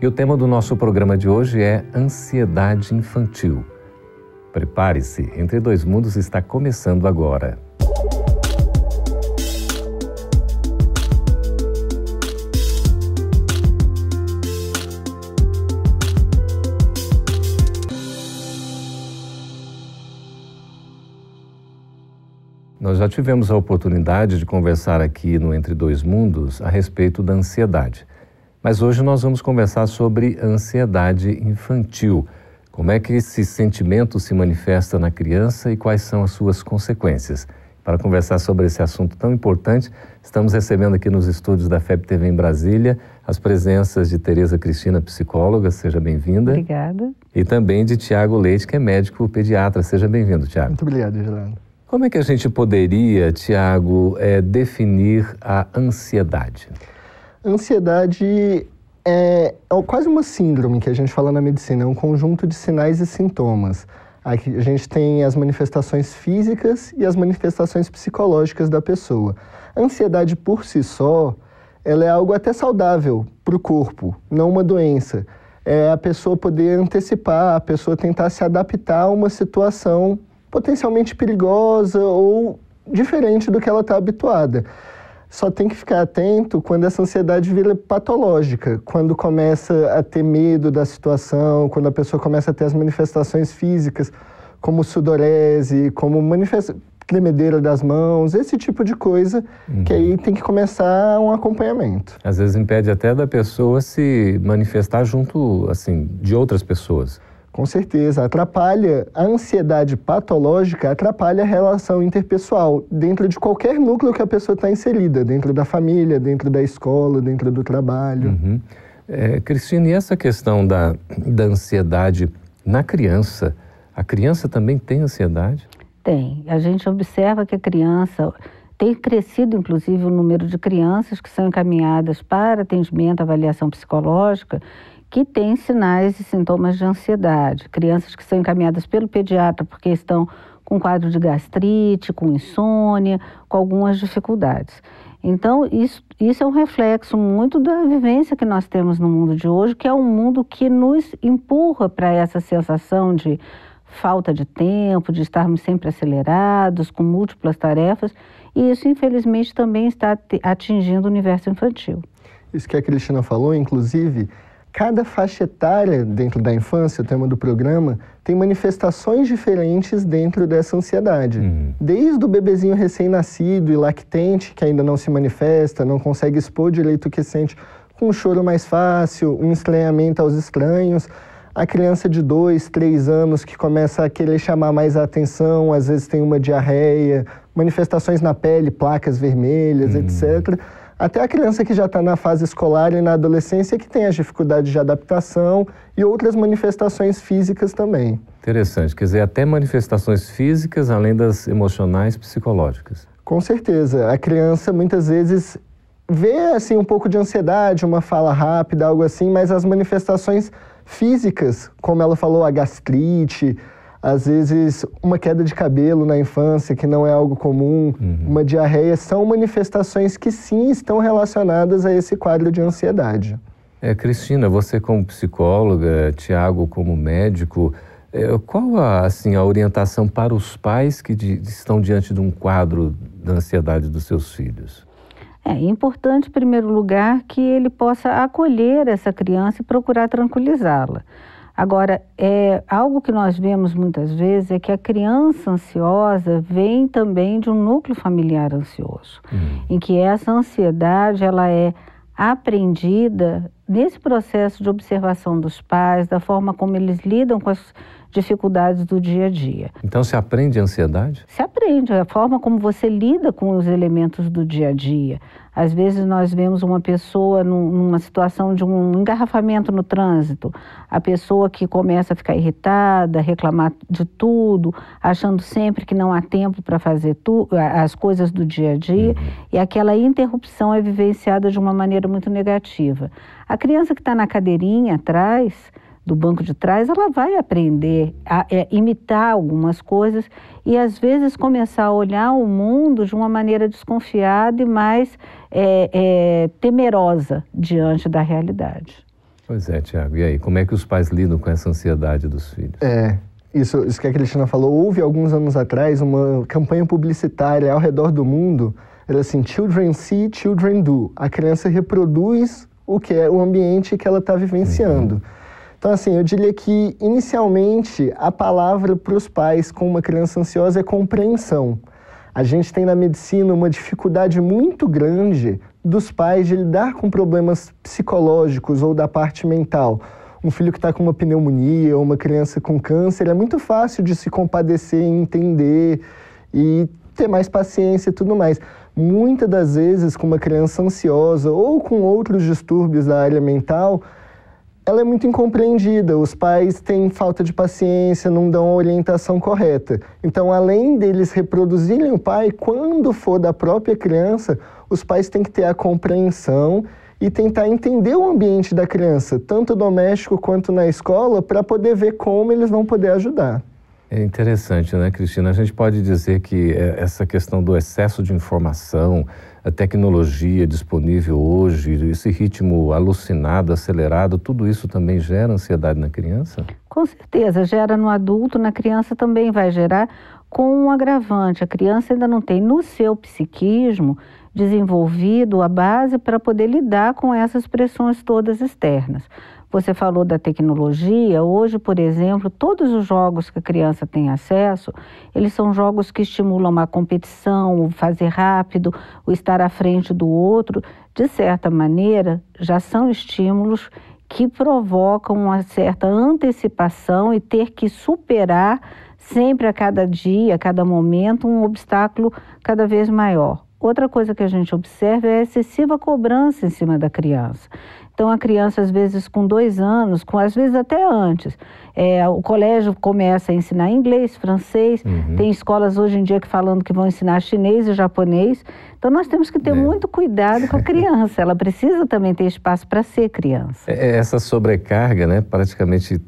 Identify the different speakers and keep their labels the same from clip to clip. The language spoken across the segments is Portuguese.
Speaker 1: E o tema do nosso programa de hoje é ansiedade infantil. Prepare-se, Entre Dois Mundos está começando agora. Nós já tivemos a oportunidade de conversar aqui no Entre Dois Mundos a respeito da ansiedade. Mas hoje nós vamos conversar sobre ansiedade infantil. Como é que esse sentimento se manifesta na criança e quais são as suas consequências? Para conversar sobre esse assunto tão importante, estamos recebendo aqui nos estúdios da FEB TV em Brasília as presenças de Tereza Cristina, psicóloga, seja bem-vinda.
Speaker 2: Obrigada.
Speaker 1: E também de Tiago Leite, que é médico pediatra. Seja bem-vindo, Tiago.
Speaker 3: Muito obrigado, Geraldo.
Speaker 1: Como é que a gente poderia, Tiago, é, definir a ansiedade?
Speaker 3: Ansiedade é, é quase uma síndrome que a gente fala na medicina, é um conjunto de sinais e sintomas. Aqui a gente tem as manifestações físicas e as manifestações psicológicas da pessoa. A ansiedade por si só, ela é algo até saudável para o corpo, não uma doença. É a pessoa poder antecipar, a pessoa tentar se adaptar a uma situação potencialmente perigosa ou diferente do que ela está habituada. Só tem que ficar atento quando essa ansiedade vira patológica, quando começa a ter medo da situação, quando a pessoa começa a ter as manifestações físicas, como sudorese, como manifesta tremedeira das mãos, esse tipo de coisa, uhum. que aí tem que começar um acompanhamento.
Speaker 1: Às vezes impede até da pessoa se manifestar junto, assim, de outras pessoas.
Speaker 3: Com certeza, atrapalha a ansiedade patológica, atrapalha a relação interpessoal dentro de qualquer núcleo que a pessoa está inserida, dentro da família, dentro da escola, dentro do trabalho.
Speaker 1: Uhum. É, Cristina, e essa questão da, da ansiedade na criança? A criança também tem ansiedade?
Speaker 2: Tem. A gente observa que a criança tem crescido, inclusive, o número de crianças que são encaminhadas para atendimento, avaliação psicológica que têm sinais e sintomas de ansiedade. Crianças que são encaminhadas pelo pediatra porque estão com quadro de gastrite, com insônia, com algumas dificuldades. Então, isso, isso é um reflexo muito da vivência que nós temos no mundo de hoje, que é um mundo que nos empurra para essa sensação de falta de tempo, de estarmos sempre acelerados, com múltiplas tarefas, e isso, infelizmente, também está atingindo o universo infantil.
Speaker 3: Isso que a Cristina falou, inclusive, Cada faixa etária dentro da infância, o tema do programa, tem manifestações diferentes dentro dessa ansiedade. Uhum. Desde o bebezinho recém-nascido e lactente, que ainda não se manifesta, não consegue expor direito o que sente, com um choro mais fácil, um estranhamento aos estranhos, a criança de dois, três anos que começa a querer chamar mais a atenção, às vezes tem uma diarreia, manifestações na pele, placas vermelhas, uhum. etc até a criança que já está na fase escolar e na adolescência que tem as dificuldades de adaptação e outras manifestações físicas também.
Speaker 1: Interessante, quer dizer, até manifestações físicas além das emocionais psicológicas.
Speaker 3: Com certeza, a criança muitas vezes vê assim um pouco de ansiedade, uma fala rápida, algo assim, mas as manifestações físicas, como ela falou, a gastrite, às vezes uma queda de cabelo na infância, que não é algo comum, uhum. uma diarreia, são manifestações que sim estão relacionadas a esse quadro de ansiedade.
Speaker 1: É, Cristina, você como psicóloga, Tiago como médico, é, qual a, assim, a orientação para os pais que de, estão diante de um quadro da ansiedade dos seus filhos?
Speaker 2: É importante, em primeiro lugar, que ele possa acolher essa criança e procurar tranquilizá-la. Agora, é, algo que nós vemos muitas vezes é que a criança ansiosa vem também de um núcleo familiar ansioso, uhum. em que essa ansiedade ela é aprendida nesse processo de observação dos pais, da forma como eles lidam com as dificuldades do dia a dia.
Speaker 1: Então se aprende a ansiedade?
Speaker 2: Se aprende, a forma como você lida com os elementos do dia a dia. Às vezes nós vemos uma pessoa numa situação de um engarrafamento no trânsito, a pessoa que começa a ficar irritada, reclamar de tudo, achando sempre que não há tempo para fazer tu, as coisas do dia a dia, uhum. e aquela interrupção é vivenciada de uma maneira muito negativa. A criança que está na cadeirinha atrás, do banco de trás, ela vai aprender a é, imitar algumas coisas e às vezes começar a olhar o mundo de uma maneira desconfiada e mais é, é, temerosa diante da realidade.
Speaker 1: Pois é, Tiago. E aí, como é que os pais lidam com essa ansiedade dos filhos?
Speaker 3: É, isso, isso que a Cristina falou. Houve alguns anos atrás uma campanha publicitária ao redor do mundo. Era assim: Children see, children do. A criança reproduz o que é o ambiente que ela está vivenciando. Uhum. Então, assim, eu diria que, inicialmente, a palavra para os pais com uma criança ansiosa é compreensão. A gente tem na medicina uma dificuldade muito grande dos pais de lidar com problemas psicológicos ou da parte mental. Um filho que está com uma pneumonia ou uma criança com câncer, é muito fácil de se compadecer, entender e ter mais paciência e tudo mais. Muitas das vezes, com uma criança ansiosa ou com outros distúrbios da área mental, ela é muito incompreendida. Os pais têm falta de paciência, não dão a orientação correta. Então, além deles reproduzirem o pai, quando for da própria criança, os pais têm que ter a compreensão e tentar entender o ambiente da criança, tanto doméstico quanto na escola, para poder ver como eles vão poder ajudar.
Speaker 1: É interessante, né, Cristina? A gente pode dizer que é, essa questão do excesso de informação, a tecnologia disponível hoje, esse ritmo alucinado, acelerado, tudo isso também gera ansiedade na criança?
Speaker 2: Com certeza, gera no adulto, na criança também vai gerar, com um agravante. A criança ainda não tem no seu psiquismo desenvolvido a base para poder lidar com essas pressões todas externas. Você falou da tecnologia. Hoje, por exemplo, todos os jogos que a criança tem acesso, eles são jogos que estimulam a competição, o fazer rápido, o estar à frente do outro. De certa maneira, já são estímulos que provocam uma certa antecipação e ter que superar sempre a cada dia, a cada momento, um obstáculo cada vez maior. Outra coisa que a gente observa é a excessiva cobrança em cima da criança. Então, a criança, às vezes, com dois anos, com, às vezes até antes, é, o colégio começa a ensinar inglês, francês, uhum. tem escolas hoje em dia que falando que vão ensinar chinês e japonês. Então, nós temos que ter é. muito cuidado com a criança. Ela precisa também ter espaço para ser criança.
Speaker 1: É, é essa sobrecarga, né, praticamente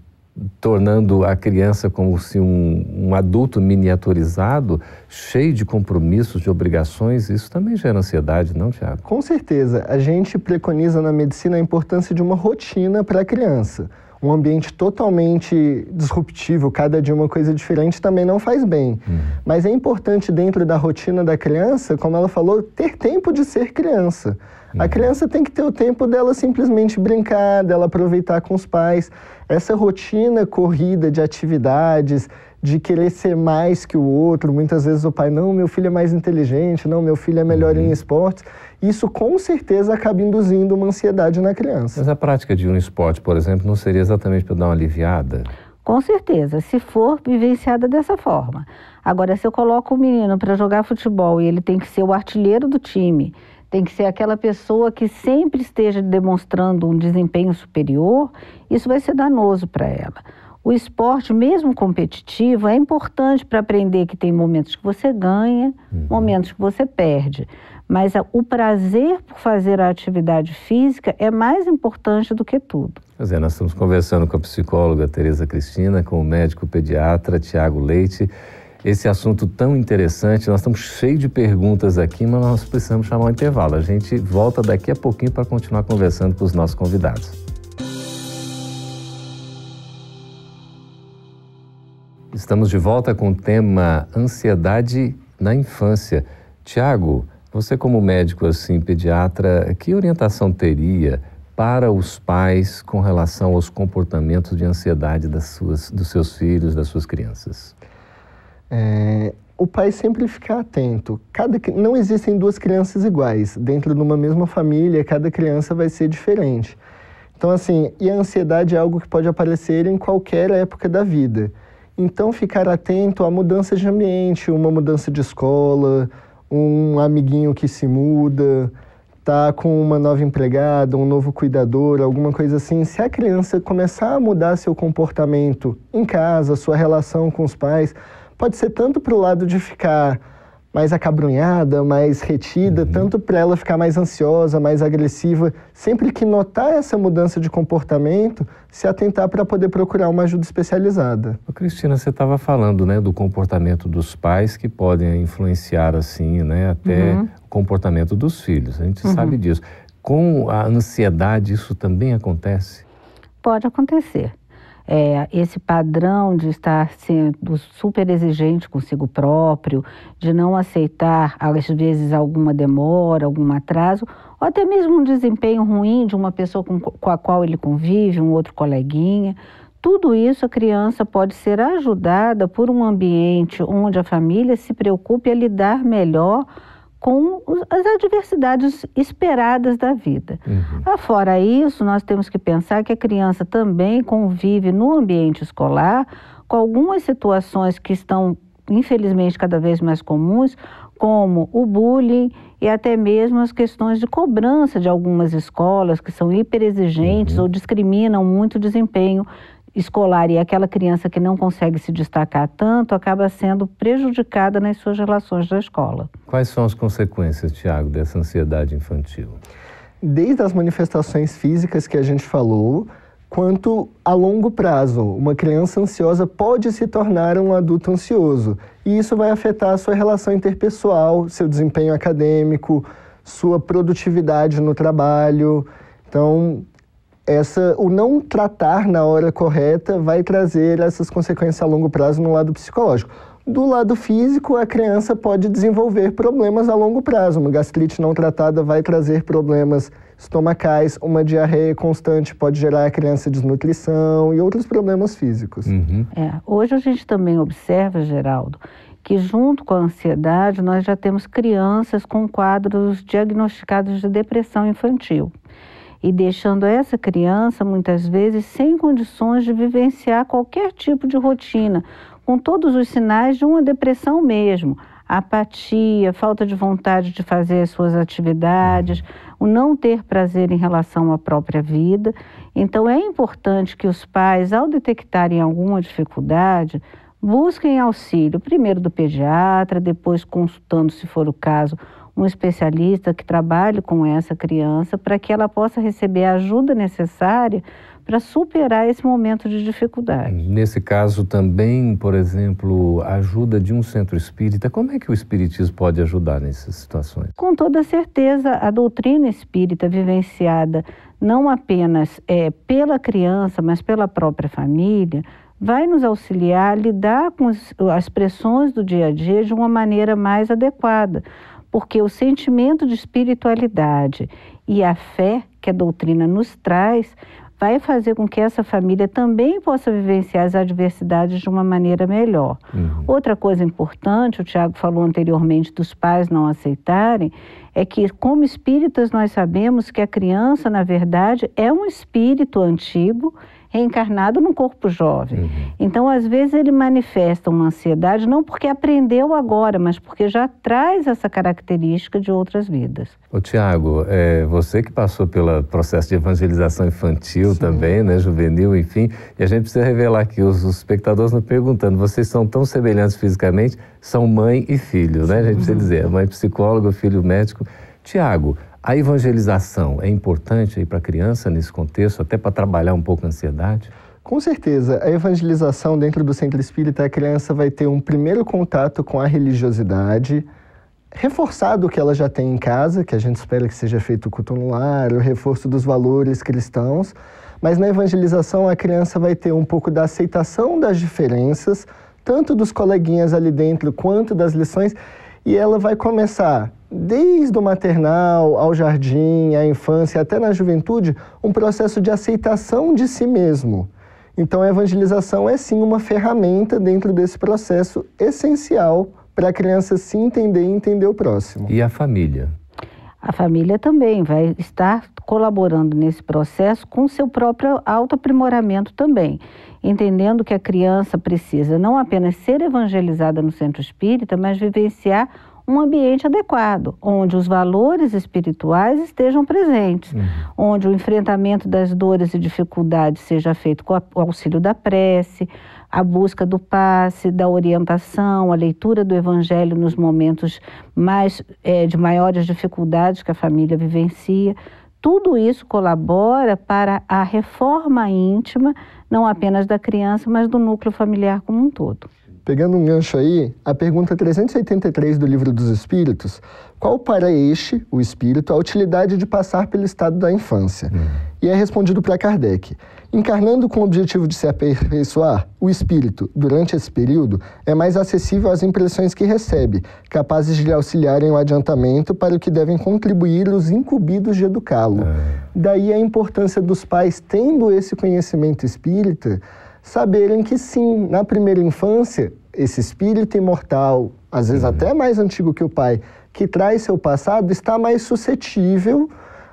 Speaker 1: tornando a criança como se um, um, adulto miniaturizado, cheio de compromissos, de obrigações, isso também gera ansiedade, não, Tiago?
Speaker 3: Com certeza. A gente preconiza na medicina a importância de uma rotina para a criança. Um ambiente totalmente disruptivo, cada dia uma coisa diferente, também não faz bem. Uhum. Mas é importante, dentro da rotina da criança, como ela falou, ter tempo de ser criança. A uhum. criança tem que ter o tempo dela simplesmente brincar, dela aproveitar com os pais. Essa rotina corrida de atividades, de querer ser mais que o outro, muitas vezes o pai, não, meu filho é mais inteligente, não, meu filho é melhor uhum. em esportes. Isso com certeza acaba induzindo uma ansiedade na criança.
Speaker 1: Mas a prática de um esporte, por exemplo, não seria exatamente para dar uma aliviada?
Speaker 2: Com certeza, se for vivenciada dessa forma. Agora, se eu coloco o menino para jogar futebol e ele tem que ser o artilheiro do time, tem que ser aquela pessoa que sempre esteja demonstrando um desempenho superior, isso vai ser danoso para ela. O esporte, mesmo competitivo, é importante para aprender que tem momentos que você ganha, uhum. momentos que você perde. Mas a, o prazer por fazer a atividade física é mais importante do que tudo.
Speaker 1: Pois é, nós estamos conversando com a psicóloga Tereza Cristina, com o médico pediatra Tiago Leite esse assunto tão interessante. Nós estamos cheios de perguntas aqui, mas nós precisamos chamar um intervalo. A gente volta daqui a pouquinho para continuar conversando com os nossos convidados. Estamos de volta com o tema ansiedade na infância. Tiago, você como médico assim, pediatra, que orientação teria para os pais com relação aos comportamentos de ansiedade das suas, dos seus filhos, das suas crianças?
Speaker 3: É, o pai sempre ficar atento. Cada, não existem duas crianças iguais. Dentro de uma mesma família, cada criança vai ser diferente. Então, assim, e a ansiedade é algo que pode aparecer em qualquer época da vida. Então, ficar atento a mudanças de ambiente, uma mudança de escola, um amiguinho que se muda, tá com uma nova empregada, um novo cuidador, alguma coisa assim, se a criança começar a mudar seu comportamento em casa, sua relação com os pais, pode ser tanto para o lado de ficar mais acabrunhada, mais retida, uhum. tanto para ela ficar mais ansiosa, mais agressiva. Sempre que notar essa mudança de comportamento, se atentar para poder procurar uma ajuda especializada.
Speaker 1: Ô, Cristina, você estava falando, né, do comportamento dos pais que podem influenciar assim, né, até uhum. o comportamento dos filhos. A gente uhum. sabe disso. Com a ansiedade, isso também acontece?
Speaker 2: Pode acontecer é, esse padrão de estar sendo super exigente consigo próprio, de não aceitar, às vezes, alguma demora, algum atraso, ou até mesmo um desempenho ruim de uma pessoa com, com a qual ele convive, um outro coleguinha. Tudo isso a criança pode ser ajudada por um ambiente onde a família se preocupe a lidar melhor com as adversidades esperadas da vida. Uhum. Afora isso, nós temos que pensar que a criança também convive no ambiente escolar com algumas situações que estão, infelizmente, cada vez mais comuns, como o bullying e até mesmo as questões de cobrança de algumas escolas que são hiperexigentes uhum. ou discriminam muito o desempenho escolar e aquela criança que não consegue se destacar tanto acaba sendo prejudicada nas suas relações da escola.
Speaker 1: Quais são as consequências, Tiago, dessa ansiedade infantil?
Speaker 3: Desde as manifestações físicas que a gente falou, quanto a longo prazo. Uma criança ansiosa pode se tornar um adulto ansioso. E isso vai afetar a sua relação interpessoal, seu desempenho acadêmico, sua produtividade no trabalho. Então, essa, o não tratar na hora correta vai trazer essas consequências a longo prazo no lado psicológico. Do lado físico, a criança pode desenvolver problemas a longo prazo. Uma gastrite não tratada vai trazer problemas estomacais, uma diarreia constante pode gerar a criança desnutrição e outros problemas físicos.
Speaker 2: Uhum. É, hoje a gente também observa, Geraldo, que junto com a ansiedade nós já temos crianças com quadros diagnosticados de depressão infantil e deixando essa criança muitas vezes sem condições de vivenciar qualquer tipo de rotina, com todos os sinais de uma depressão mesmo. apatia, falta de vontade de fazer as suas atividades, o não ter prazer em relação à própria vida. Então, é importante que os pais, ao detectarem alguma dificuldade, busquem auxílio, primeiro do pediatra, depois consultando, se for o caso, um especialista que trabalhe com essa criança para que ela possa receber a ajuda necessária para superar esse momento de dificuldade.
Speaker 1: Nesse caso também, por exemplo, a ajuda de um centro espírita, como é que o espiritismo pode ajudar nessas situações?
Speaker 2: Com toda certeza, a doutrina espírita vivenciada não apenas é, pela criança, mas pela própria família, vai nos auxiliar a lidar com as pressões do dia a dia de uma maneira mais adequada porque o sentimento de espiritualidade e a fé que a doutrina nos traz vai fazer com que essa família também possa vivenciar as adversidades de uma maneira melhor. Uhum. Outra coisa importante, o Tiago falou anteriormente dos pais não aceitarem, é que, como espíritas, nós sabemos que a criança, na verdade, é um espírito antigo reencarnado num corpo jovem. Uhum. Então, às vezes, ele manifesta uma ansiedade não porque aprendeu agora, mas porque já traz essa característica de outras vidas.
Speaker 1: Ô, Tiago, é, você que passou pelo processo de evangelização infantil Sim. também, né, juvenil, enfim, e a gente precisa revelar aqui, os, os espectadores nos perguntando, vocês são tão semelhantes fisicamente, são mãe e filho, né? A gente precisa dizer, mãe psicólogo, filho médico. Tiago, a evangelização é importante para a criança nesse contexto, até para trabalhar um pouco a ansiedade?
Speaker 3: Com certeza. A evangelização dentro do centro espírita, a criança vai ter um primeiro contato com a religiosidade, reforçado o que ela já tem em casa, que a gente espera que seja feito o culto no lar, o reforço dos valores cristãos. Mas na evangelização, a criança vai ter um pouco da aceitação das diferenças, tanto dos coleguinhas ali dentro quanto das lições, e ela vai começar desde o maternal ao jardim, à infância, até na juventude, um processo de aceitação de si mesmo. Então, a evangelização é sim uma ferramenta dentro desse processo essencial para a criança se entender e entender o próximo.
Speaker 1: E a família?
Speaker 2: A família também vai estar colaborando nesse processo com seu próprio autoaprimoramento também, entendendo que a criança precisa não apenas ser evangelizada no centro espírita, mas vivenciar um ambiente adequado, onde os valores espirituais estejam presentes, uhum. onde o enfrentamento das dores e dificuldades seja feito com o auxílio da prece, a busca do passe, da orientação, a leitura do evangelho nos momentos mais é, de maiores dificuldades que a família vivencia. Tudo isso colabora para a reforma íntima, não apenas da criança, mas do núcleo familiar como um todo.
Speaker 3: Pegando um gancho aí, a pergunta 383 do Livro dos Espíritos, qual para este, o espírito, a utilidade de passar pelo estado da infância? Uhum. E é respondido para Kardec. Encarnando com o objetivo de se aperfeiçoar, o espírito, durante esse período, é mais acessível às impressões que recebe, capazes de lhe auxiliarem o adiantamento para o que devem contribuir os incumbidos de educá-lo. Uhum. Daí a importância dos pais, tendo esse conhecimento espírita, saberem que sim, na primeira infância, esse espírito imortal, às vezes uhum. até mais antigo que o pai, que traz seu passado, está mais suscetível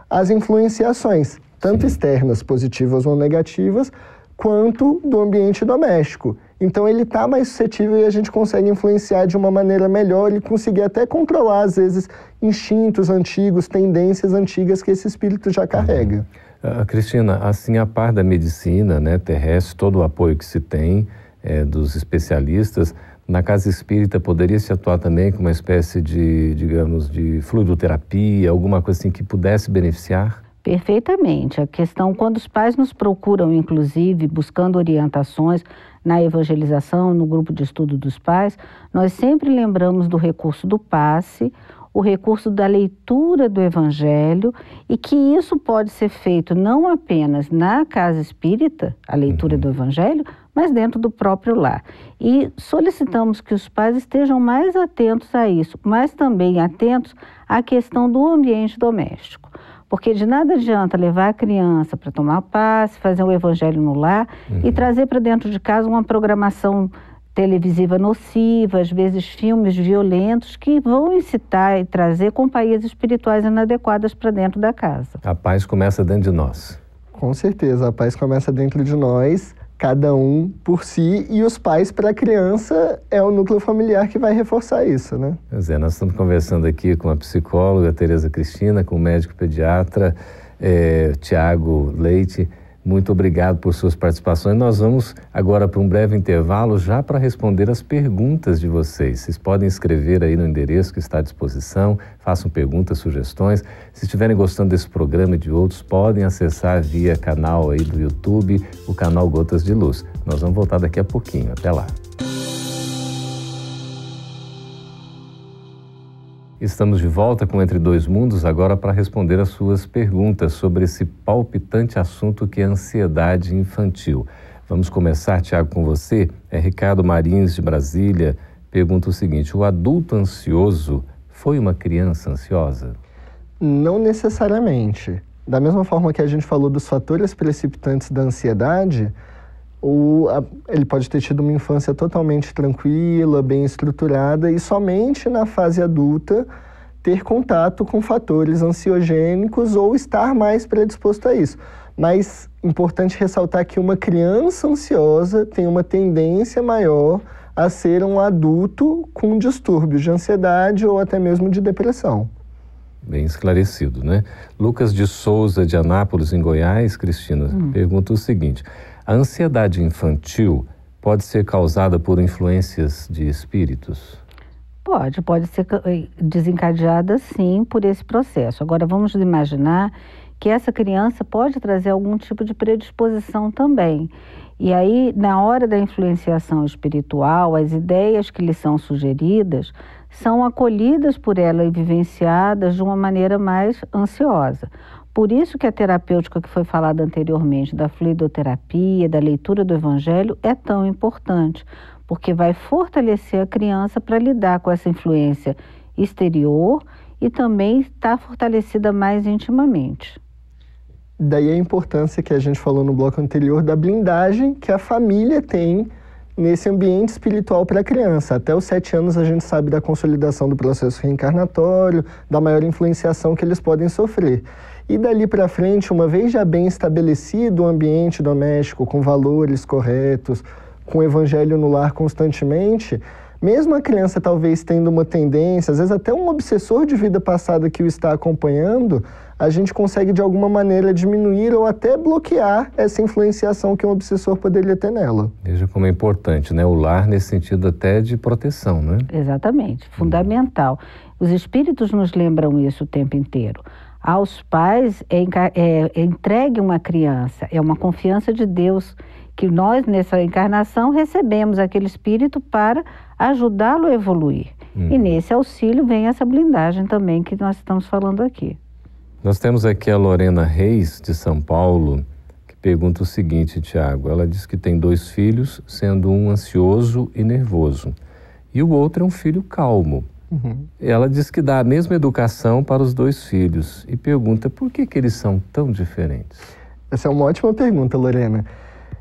Speaker 3: às influenciações, tanto sim. externas, positivas ou negativas, quanto do ambiente doméstico. Então ele está mais suscetível e a gente consegue influenciar de uma maneira melhor e conseguir até controlar, às vezes, instintos antigos, tendências antigas que esse espírito já carrega. Uhum.
Speaker 1: Uh, Cristina, assim, a par da medicina né, terrestre, todo o apoio que se tem é, dos especialistas, na casa espírita poderia se atuar também com uma espécie de, digamos, de fluidoterapia, alguma coisa assim que pudesse beneficiar?
Speaker 2: Perfeitamente. A questão, quando os pais nos procuram, inclusive, buscando orientações na evangelização, no grupo de estudo dos pais, nós sempre lembramos do recurso do passe o recurso da leitura do Evangelho e que isso pode ser feito não apenas na casa espírita, a leitura do Evangelho, mas dentro do próprio lar. E solicitamos que os pais estejam mais atentos a isso, mas também atentos à questão do ambiente doméstico. Porque de nada adianta levar a criança para tomar passe, fazer o evangelho no lar uhum. e trazer para dentro de casa uma programação televisiva nociva, às vezes filmes violentos que vão incitar e trazer companhias espirituais inadequadas para dentro da casa.
Speaker 1: A paz começa dentro de nós.
Speaker 3: Com certeza, a paz começa dentro de nós, cada um por si, e os pais para a criança é o núcleo familiar que vai reforçar isso, né?
Speaker 1: Pois é, nós estamos conversando aqui com a psicóloga Tereza Cristina, com o médico pediatra é, Tiago Leite. Muito obrigado por suas participações. Nós vamos agora para um breve intervalo já para responder as perguntas de vocês. Vocês podem escrever aí no endereço que está à disposição, façam perguntas, sugestões. Se estiverem gostando desse programa e de outros, podem acessar via canal aí do YouTube, o canal Gotas de Luz. Nós vamos voltar daqui a pouquinho. Até lá. Estamos de volta com Entre Dois Mundos agora para responder as suas perguntas sobre esse palpitante assunto que é a ansiedade infantil. Vamos começar, Tiago, com você. É Ricardo Marins, de Brasília, pergunta o seguinte: o adulto ansioso foi uma criança ansiosa?
Speaker 3: Não necessariamente. Da mesma forma que a gente falou dos fatores precipitantes da ansiedade, o, a, ele pode ter tido uma infância totalmente tranquila, bem estruturada e somente na fase adulta ter contato com fatores ansiogênicos ou estar mais predisposto a isso. Mas importante ressaltar que uma criança ansiosa tem uma tendência maior a ser um adulto com distúrbios de ansiedade ou até mesmo de depressão.
Speaker 1: Bem esclarecido, né? Lucas de Souza, de Anápolis, em Goiás, Cristina, hum. pergunta o seguinte: a ansiedade infantil pode ser causada por influências de espíritos?
Speaker 2: Pode, pode ser eh, desencadeada sim por esse processo. Agora vamos imaginar que essa criança pode trazer algum tipo de predisposição também. E aí, na hora da influenciação espiritual, as ideias que lhe são sugeridas são acolhidas por ela e vivenciadas de uma maneira mais ansiosa. Por isso que a terapêutica que foi falada anteriormente, da fluidoterapia, da leitura do evangelho, é tão importante, porque vai fortalecer a criança para lidar com essa influência exterior e também estar tá fortalecida mais intimamente.
Speaker 3: Daí a importância que a gente falou no bloco anterior da blindagem que a família tem nesse ambiente espiritual para a criança. Até os sete anos a gente sabe da consolidação do processo reencarnatório, da maior influenciação que eles podem sofrer. E dali para frente, uma vez já bem estabelecido o ambiente doméstico, com valores corretos, com o evangelho no lar constantemente, mesmo a criança talvez tendo uma tendência, às vezes até um obsessor de vida passada que o está acompanhando, a gente consegue de alguma maneira diminuir ou até bloquear essa influenciação que um obsessor poderia ter nela.
Speaker 1: Veja como é importante, né? O lar nesse sentido até de proteção, né?
Speaker 2: Exatamente, fundamental. Os espíritos nos lembram isso o tempo inteiro. Aos pais é, é, é entregue uma criança, é uma confiança de Deus que nós nessa encarnação recebemos aquele espírito para ajudá-lo a evoluir. Hum. E nesse auxílio vem essa blindagem também que nós estamos falando aqui.
Speaker 1: Nós temos aqui a Lorena Reis, de São Paulo, que pergunta o seguinte, Tiago. Ela diz que tem dois filhos, sendo um ansioso e nervoso, e o outro é um filho calmo. Uhum. Ela diz que dá a mesma educação para os dois filhos e pergunta por que, que eles são tão diferentes.
Speaker 3: Essa é uma ótima pergunta, Lorena.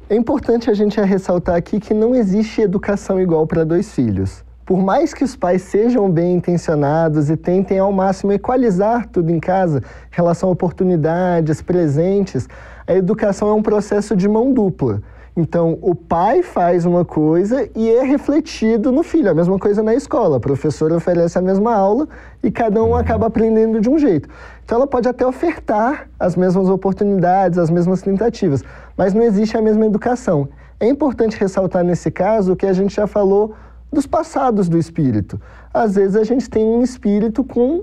Speaker 3: É importante a gente ressaltar aqui que não existe educação igual para dois filhos. Por mais que os pais sejam bem intencionados e tentem ao máximo equalizar tudo em casa, em relação a oportunidades, presentes, a educação é um processo de mão dupla. Então, o pai faz uma coisa e é refletido no filho. A mesma coisa na escola. A professora oferece a mesma aula e cada um acaba aprendendo de um jeito. Então, ela pode até ofertar as mesmas oportunidades, as mesmas tentativas, mas não existe a mesma educação. É importante ressaltar nesse caso o que a gente já falou dos passados do espírito. Às vezes a gente tem um espírito com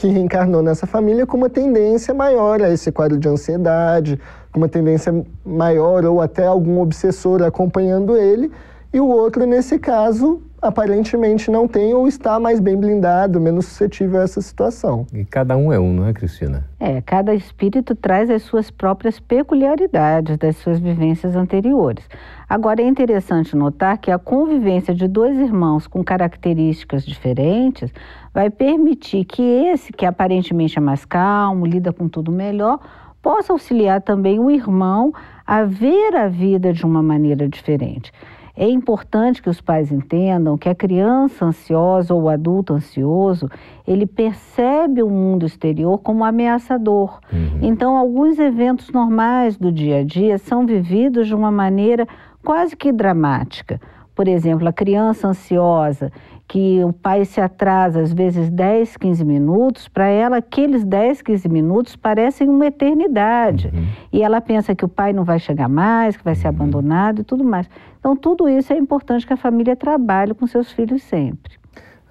Speaker 3: que reencarnou nessa família com uma tendência maior a esse quadro de ansiedade, com uma tendência maior ou até algum obsessor acompanhando ele, e o outro, nesse caso, aparentemente não tem ou está mais bem blindado, menos suscetível a essa situação.
Speaker 1: E cada um é um, não é, Cristina?
Speaker 2: É, cada espírito traz as suas próprias peculiaridades das suas vivências anteriores. Agora é interessante notar que a convivência de dois irmãos com características diferentes vai permitir que esse, que aparentemente é mais calmo, lida com tudo melhor, possa auxiliar também o irmão a ver a vida de uma maneira diferente. É importante que os pais entendam que a criança ansiosa ou o adulto ansioso, ele percebe o mundo exterior como ameaçador. Uhum. Então, alguns eventos normais do dia a dia são vividos de uma maneira quase que dramática. Por exemplo, a criança ansiosa, que o pai se atrasa às vezes 10, 15 minutos, para ela aqueles 10, 15 minutos parecem uma eternidade. Uhum. E ela pensa que o pai não vai chegar mais, que vai ser uhum. abandonado e tudo mais. Então, tudo isso é importante que a família trabalhe com seus filhos sempre.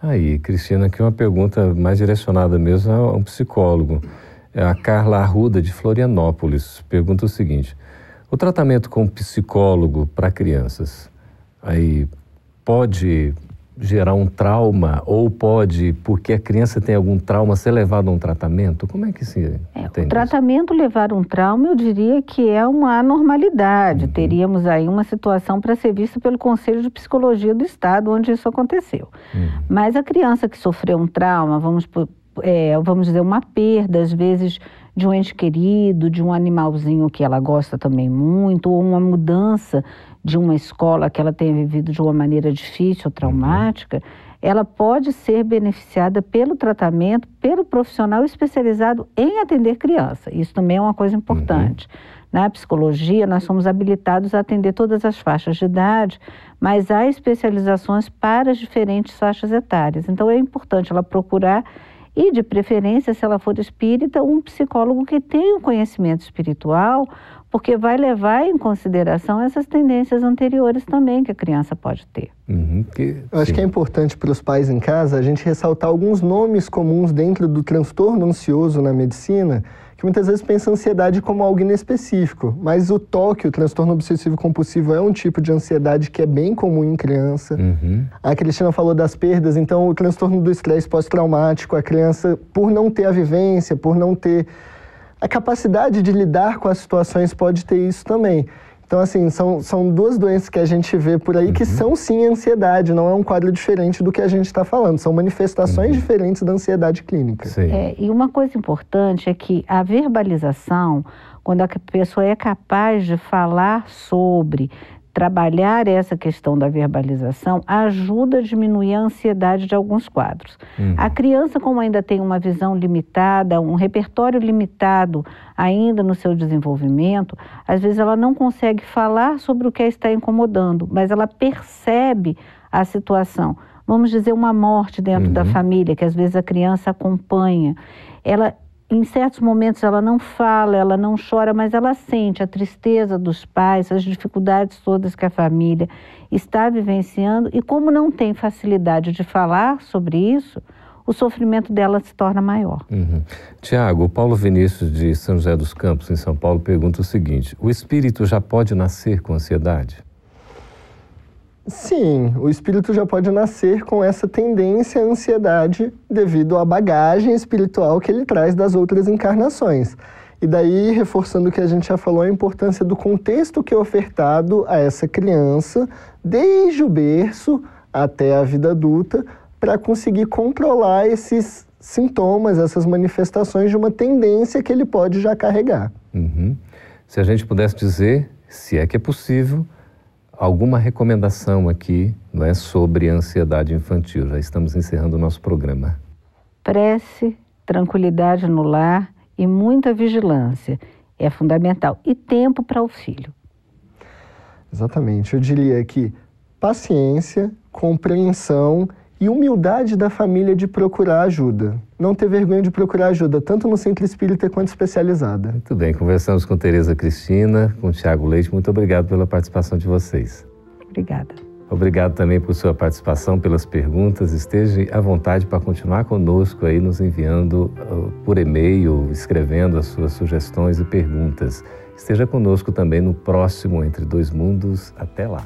Speaker 1: Aí, Cristina, aqui uma pergunta mais direcionada mesmo a um psicólogo. É a Carla Arruda, de Florianópolis, pergunta o seguinte: o tratamento com psicólogo para crianças aí pode gerar um trauma ou pode, porque a criança tem algum trauma, ser levado a um tratamento? Como é que se
Speaker 2: é, O tratamento levar um trauma, eu diria que é uma anormalidade. Uhum. Teríamos aí uma situação para ser vista pelo Conselho de Psicologia do Estado, onde isso aconteceu. Uhum. Mas a criança que sofreu um trauma, vamos, é, vamos dizer, uma perda, às vezes de um ente querido, de um animalzinho que ela gosta também muito, ou uma mudança de uma escola que ela tenha vivido de uma maneira difícil ou traumática, ela pode ser beneficiada pelo tratamento, pelo profissional especializado em atender criança. Isso também é uma coisa importante. Uhum. Na psicologia, nós somos habilitados a atender todas as faixas de idade, mas há especializações para as diferentes faixas etárias. Então, é importante ela procurar e, de preferência, se ela for espírita, um psicólogo que tenha um conhecimento espiritual, porque vai levar em consideração essas tendências anteriores também que a criança pode ter.
Speaker 3: Uhum, que, Eu acho que é importante para os pais em casa a gente ressaltar alguns nomes comuns dentro do transtorno ansioso na medicina, que muitas vezes pensa a ansiedade como algo inespecífico, mas o TOC, o transtorno obsessivo compulsivo, é um tipo de ansiedade que é bem comum em criança. Uhum. A Cristina falou das perdas, então o transtorno do estresse pós-traumático, a criança, por não ter a vivência, por não ter a capacidade de lidar com as situações pode ter isso também. Então, assim, são, são duas doenças que a gente vê por aí uhum. que são sim ansiedade, não é um quadro diferente do que a gente está falando, são manifestações uhum. diferentes da ansiedade clínica.
Speaker 2: É, e uma coisa importante é que a verbalização, quando a pessoa é capaz de falar sobre, trabalhar essa questão da verbalização ajuda a diminuir a ansiedade de alguns quadros. Uhum. A criança, como ainda tem uma visão limitada, um repertório limitado ainda no seu desenvolvimento, às vezes ela não consegue falar sobre o que a está incomodando, mas ela percebe a situação. vamos dizer, uma morte dentro uhum. da família, que às vezes a criança acompanha. Ela, em certos momentos, ela não fala, ela não chora, mas ela sente a tristeza dos pais, as dificuldades todas que a família está vivenciando. E como não tem facilidade de falar sobre isso, o sofrimento dela se torna maior.
Speaker 1: Uhum. Tiago, o Paulo Vinícius de São José dos Campos, em São Paulo, pergunta o seguinte: o espírito já pode nascer com ansiedade?
Speaker 3: Sim, o espírito já pode nascer com essa tendência à ansiedade devido à bagagem espiritual que ele traz das outras encarnações. E daí, reforçando o que a gente já falou, a importância do contexto que é ofertado a essa criança, desde o berço até a vida adulta, para conseguir controlar esses sintomas, essas manifestações de uma tendência que ele pode já carregar.
Speaker 1: Uhum. Se a gente pudesse dizer, se é que é possível, alguma recomendação aqui não é, sobre ansiedade infantil. Já estamos encerrando o nosso programa.
Speaker 2: Prece, tranquilidade no lar e muita vigilância é fundamental. E tempo para o filho.
Speaker 3: Exatamente. Eu diria que paciência, compreensão e humildade da família de procurar ajuda. Não ter vergonha de procurar ajuda, tanto no centro espírita quanto especializada.
Speaker 1: Muito bem, conversamos com Tereza Cristina, com Tiago Leite. Muito obrigado pela participação de vocês.
Speaker 2: Obrigada.
Speaker 1: Obrigado também por sua participação, pelas perguntas. Esteja à vontade para continuar conosco aí, nos enviando uh, por e-mail, escrevendo as suas sugestões e perguntas. Esteja conosco também no próximo Entre Dois Mundos. Até lá.